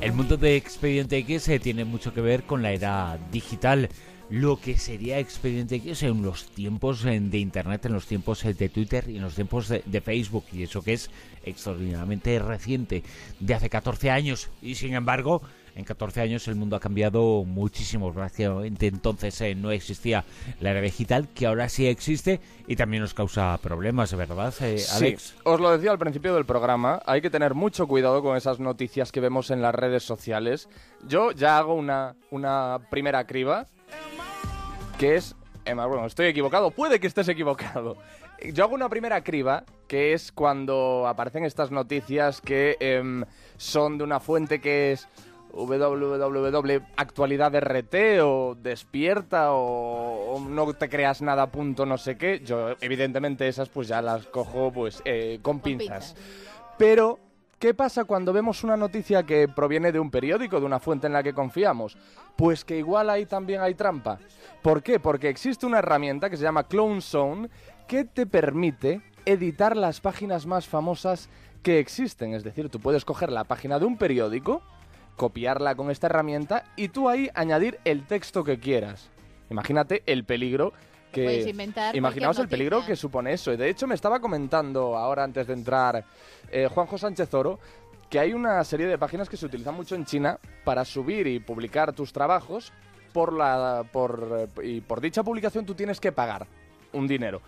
El mundo de Expediente X eh, tiene mucho que ver con la era digital. Lo que sería Expediente X en los tiempos eh, de Internet, en los tiempos eh, de Twitter y en los tiempos de, Facebook, y eso que es extraordinariamente reciente, de hace 14 años, y sin embargo en 14 años el mundo ha cambiado muchísimo. Prácticamente entonces eh, no existía la era digital, que ahora sí existe y también nos causa problemas, ¿verdad, eh, Alex? Sí, os lo decía al principio del programa, hay que tener mucho cuidado con esas noticias que vemos en las redes sociales. Yo ya hago una, una primera criba, que es... Emma, bueno, estoy equivocado, puede que estés equivocado. Yo hago una primera criba, que es cuando aparecen estas noticias que em, son de una fuente que es www actualidad RT o despierta o, o no te creas nada punto no sé qué. Yo evidentemente esas pues ya las cojo pues eh, con, pinzas. Pero ¿Qué pasa cuando vemos una noticia que proviene de un periódico, de una fuente en la que confiamos? Pues que igual ahí también hay trampa. ¿Por qué? Porque existe una herramienta que se llama Clone Zone que te permite editar las páginas más famosas que existen. Es decir, tú puedes coger la página de un periódico, copiarla con esta herramienta y tú ahí añadir el texto que quieras. Imagínate el peligro que... Inventar Imaginaos el peligro que supone eso. De hecho me estaba comentando ahora antes de entrar eh, Juanjo Sánchez Oro que hay una serie de páginas que se utilizan mucho en China para subir y publicar tus trabajos por la por eh, y por dicha publicación tú tienes que pagar un dinero.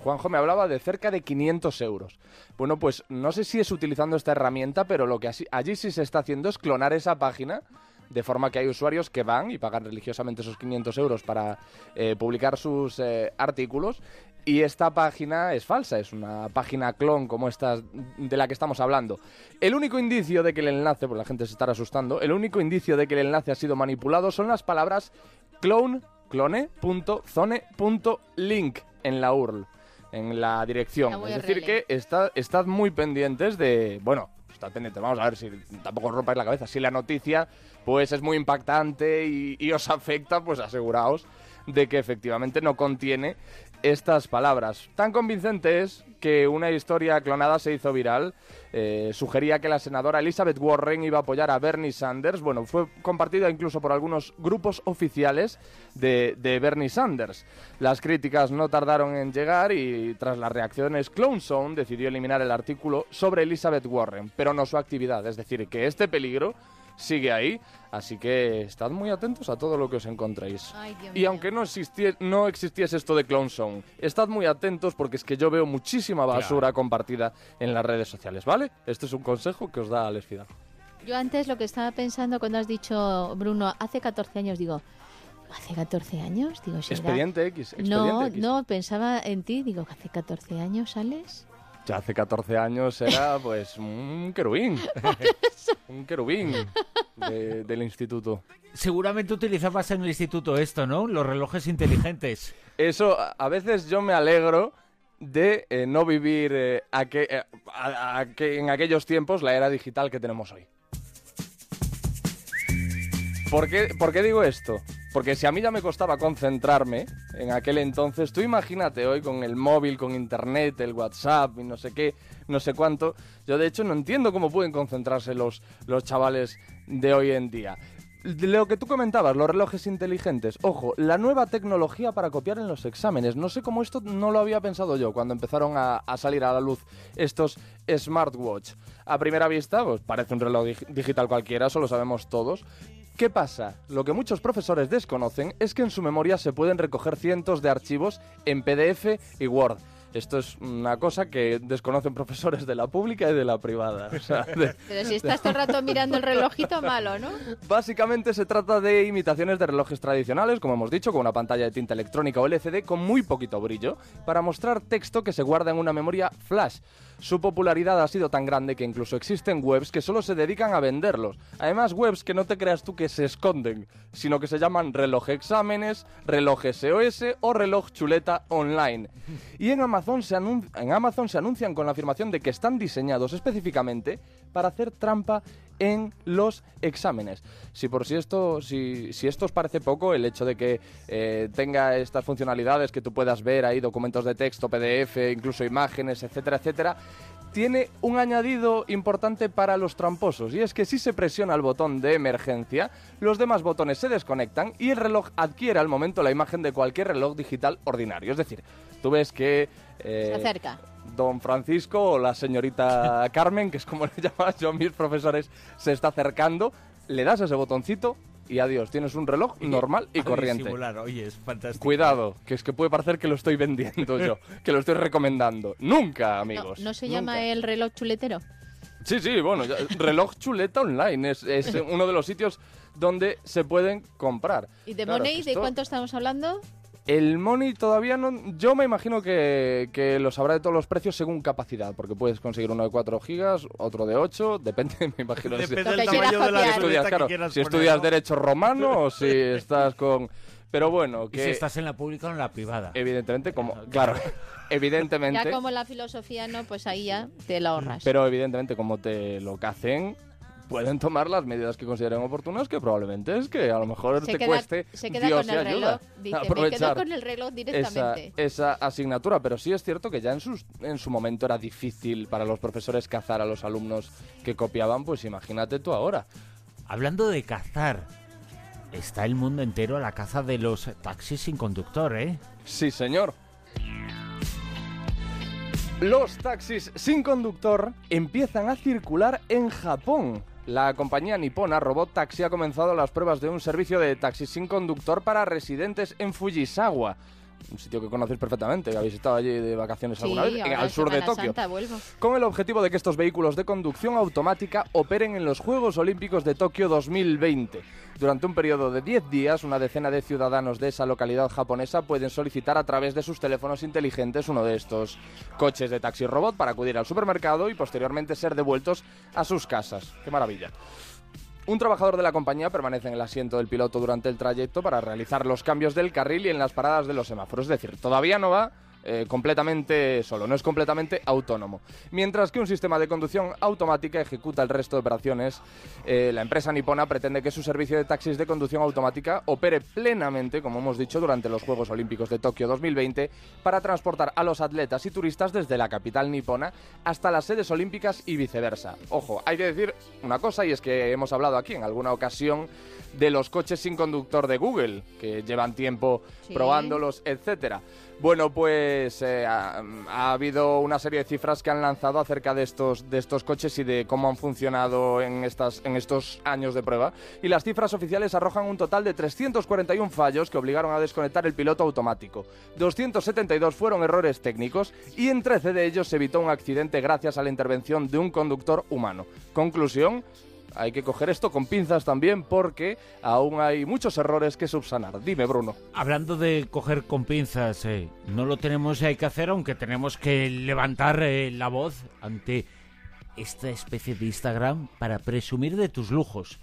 Juanjo me hablaba de cerca de 500 euros. Bueno, pues no sé si es utilizando esta herramienta, pero lo que allí sí se está haciendo es clonar esa página, de forma que hay usuarios que van y pagan religiosamente esos 500 euros para eh, publicar sus eh, artículos. Y esta página es falsa, es una página clon como esta de la que estamos hablando. El único indicio de que el enlace, pues la gente se estará asustando, el único indicio de que el enlace ha sido manipulado son las palabras clone, clone.zone.link en la URL, en la dirección. La Es decir, que está, estad muy pendientes de. Bueno, estad pendientes, vamos a ver si tampoco rompáis la cabeza. Si la noticia pues es muy impactante y, y os afecta, pues aseguraos de que efectivamente no contiene estas palabras. Tan convincente es que una historia clonada se hizo viral. Eh, sugería que la senadora Elizabeth Warren iba a apoyar a Bernie Sanders. Bueno, fue compartida incluso por algunos grupos oficiales de, de Bernie Sanders. Las críticas no tardaron en llegar y tras las reacciones, Clone Zone decidió eliminar el artículo sobre Elizabeth Warren, pero no su actividad. Es decir, que este peligro sigue ahí, así que estad muy atentos a todo lo que os encontréis. Ay, Dios Y mío. aunque no, existie- no existiese esto de Clone Zone, estad muy atentos porque es que yo veo muchísima basura compartida en las redes sociales, ¿vale? Este es un consejo que os da Alex Fidal. Yo antes lo que estaba pensando cuando has dicho, Bruno, hace 14 años, digo, ¿hace 14 años? Digo, ¿será? Expediente X, Expediente No, X. no, pensaba en ti, digo, ¿hace 14 años sales? Ya hace 14 años era pues un querubín. un querubín de- del instituto. Seguramente utilizabas en el instituto esto, ¿no? Los relojes inteligentes. Eso, a veces yo me alegro de eh, no vivir eh, eh, a- a- que en aquellos tiempos la era digital que tenemos hoy. ¿Por qué, por qué digo esto? Porque si a mí ya me costaba concentrarme en aquel entonces, tú imagínate hoy con el móvil, con internet, el WhatsApp y no sé qué, no sé cuánto. Yo de hecho no entiendo cómo pueden concentrarse los, los chavales de hoy en día. Lo que tú comentabas, los relojes inteligentes. Ojo, la nueva tecnología para copiar en los exámenes. No sé cómo esto no lo había pensado yo cuando empezaron a, salir a la luz estos smartwatch. A primera vista, pues parece un reloj dig- digital cualquiera, eso lo sabemos todos. ¿Qué pasa? Lo que muchos profesores desconocen es que en su memoria se pueden recoger cientos de archivos en PDF y Word. Esto es una cosa que desconocen profesores de la pública y de la privada. O sea, de- Pero si estás todo el rato mirando el relojito, malo, ¿no? Básicamente se trata de imitaciones de relojes tradicionales, como hemos dicho, con una pantalla de tinta electrónica o LCD con muy poquito brillo, para mostrar texto que se guarda en una memoria flash. Su popularidad ha sido tan grande que incluso existen webs que solo se dedican a venderlos. Además, webs que no te creas tú que se esconden, sino que se llaman reloj exámenes, reloj SOS o reloj chuleta online. Y en Amazon, se anun- en Amazon se anuncian con la afirmación de que están diseñados específicamente para hacer trampa en los exámenes. Si por si esto, si, si esto os parece poco, el hecho de que eh, tenga estas funcionalidades que tú puedas ver ahí, documentos de texto, PDF, incluso imágenes, etcétera, etcétera, tiene un añadido importante para los tramposos y es que si se presiona el botón de emergencia, los demás botones se desconectan y el reloj adquiere al momento la imagen de cualquier reloj digital ordinario. Es decir, tú ves que... Se eh, acerca. Don Francisco o la señorita Carmen, que es como le llaman yo a mis profesores, se está acercando, le das ese botoncito y adiós, tienes un reloj normal y corriente. Oye, es fantástico. Cuidado, que es que puede parecer que lo estoy vendiendo yo, que lo estoy recomendando. Nunca, amigos. ¿No se nunca. llama el reloj chuletero? Sí, sí, bueno, ya- reloj chuleta online es, es uno de los sitios donde se pueden comprar. ¿Y de Claro, de cuánto estamos hablando? El Money todavía no. Yo me imagino que, que lo sabrá de todos los precios según capacidad, porque puedes conseguir uno de 4 gigas, otro de 8, depende, me imagino. si- Depende del que quieras tamaño de la si estudias, que claro, si poner, estudias ¿no? derecho romano o si estás con. Pero bueno, Y que si estás en la pública o en la privada. evidentemente, como. Claro, evidentemente. Ya como la filosofía no, pues ahí ya te la ahorras. Pero evidentemente, como te lo hacen, pueden tomar las medidas que consideren oportunas, que probablemente es que a lo mejor se te queda, cueste se queda Dios con el ayuda. reloj. Dice, me quedo aprovechar con el reloj esa, directamente. esa asignatura, pero sí es cierto que ya en, sus, en su momento era difícil para los profesores cazar a los alumnos que copiaban, pues imagínate tú ahora. Hablando de cazar, está el mundo entero a la caza de los taxis sin conductor, ¿eh? Sí, señor. Los taxis sin conductor empiezan a circular en Japón. La compañía nipona Robot Taxi ha comenzado las pruebas de un servicio de taxis sin conductor para residentes en Fujisawa. Un sitio que conocéis perfectamente, que habéis estado allí de vacaciones Sí, alguna vez, ahora al sur de Tokio. Santa. Con el objetivo de que estos vehículos de conducción automática operen en los Juegos Olímpicos de Tokio 2020. Durante un periodo de 10 días, una decena de ciudadanos de esa localidad japonesa pueden solicitar a través de sus teléfonos inteligentes uno de estos coches de taxi robot para acudir al supermercado y posteriormente ser devueltos a sus casas. ¡Qué maravilla! Un trabajador de la compañía permanece en el asiento del piloto durante el trayecto para realizar los cambios del carril y en las paradas de los semáforos. Es decir, todavía no va eh, completamente solo, no es completamente autónomo. Mientras que un sistema de conducción automática ejecuta el resto de operaciones, eh, la empresa nipona pretende que su servicio de taxis de conducción automática opere plenamente, como hemos dicho, durante los Juegos Olímpicos de Tokio 2020 para transportar a los atletas y turistas desde la capital nipona hasta las sedes olímpicas y viceversa. Ojo, hay que decir una cosa y es que hemos hablado aquí en alguna ocasión de los coches sin conductor de Google, que llevan tiempo Sí. probándolos, etcétera. Bueno, pues eh, ha, ha habido una serie de cifras que han lanzado acerca de estos, de estos coches y de cómo han funcionado en, estas, en estos años de prueba. Y las cifras oficiales arrojan un total de 341 fallos que obligaron a desconectar el piloto automático. 272 fueron errores técnicos y en 13 de ellos se evitó un accidente gracias a la intervención de un conductor humano. Conclusión, hay que coger esto con pinzas también porque aún hay muchos errores que subsanar. Dime, Bruno. Hablando de coger con pinzas, eh, no lo tenemos hay que hacer, aunque tenemos que levantar eh, la voz ante esta especie de Instagram para presumir de tus lujos,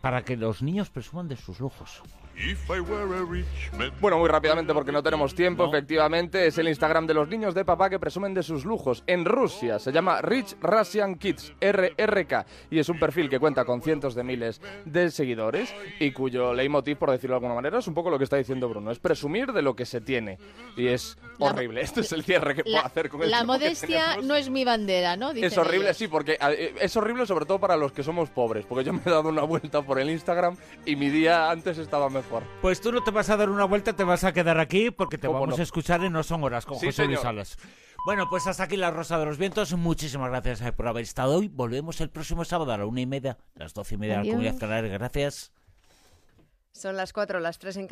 para que los niños presuman de sus lujos. If I were a rich man. Bueno, muy rápidamente porque no tenemos tiempo, No. efectivamente, es el Instagram de los niños de papá que presumen de sus lujos. En Rusia se llama Rich Russian Kids, RRK, y es un perfil que cuenta con cientos de miles de seguidores y cuyo leitmotiv, por decirlo de alguna manera, es un poco lo que está diciendo Bruno, es presumir de lo que se tiene. Y es La- horrible. Este es el cierre que puedo La, hacer con el la modestia no es mi bandera, ¿no? Es horrible, ellos. sí, porque eh, es horrible sobre todo para los que somos pobres, porque yo me he dado una vuelta por el Instagram y mi día antes estaba mejor. Pues tú no te vas a dar una vuelta, te vas a quedar aquí porque te ¿Cómo vamos no? a escuchar en No Son Horas con Sí, José Luis. Salas. Bueno, pues hasta aquí la Rosa de los Vientos. Muchísimas gracias eh, por haber estado hoy. Volvemos el próximo sábado a la una y media, las doce y media de la. Comunidad Canaria. Gracias. Son las cuatro, las tres en Canarias.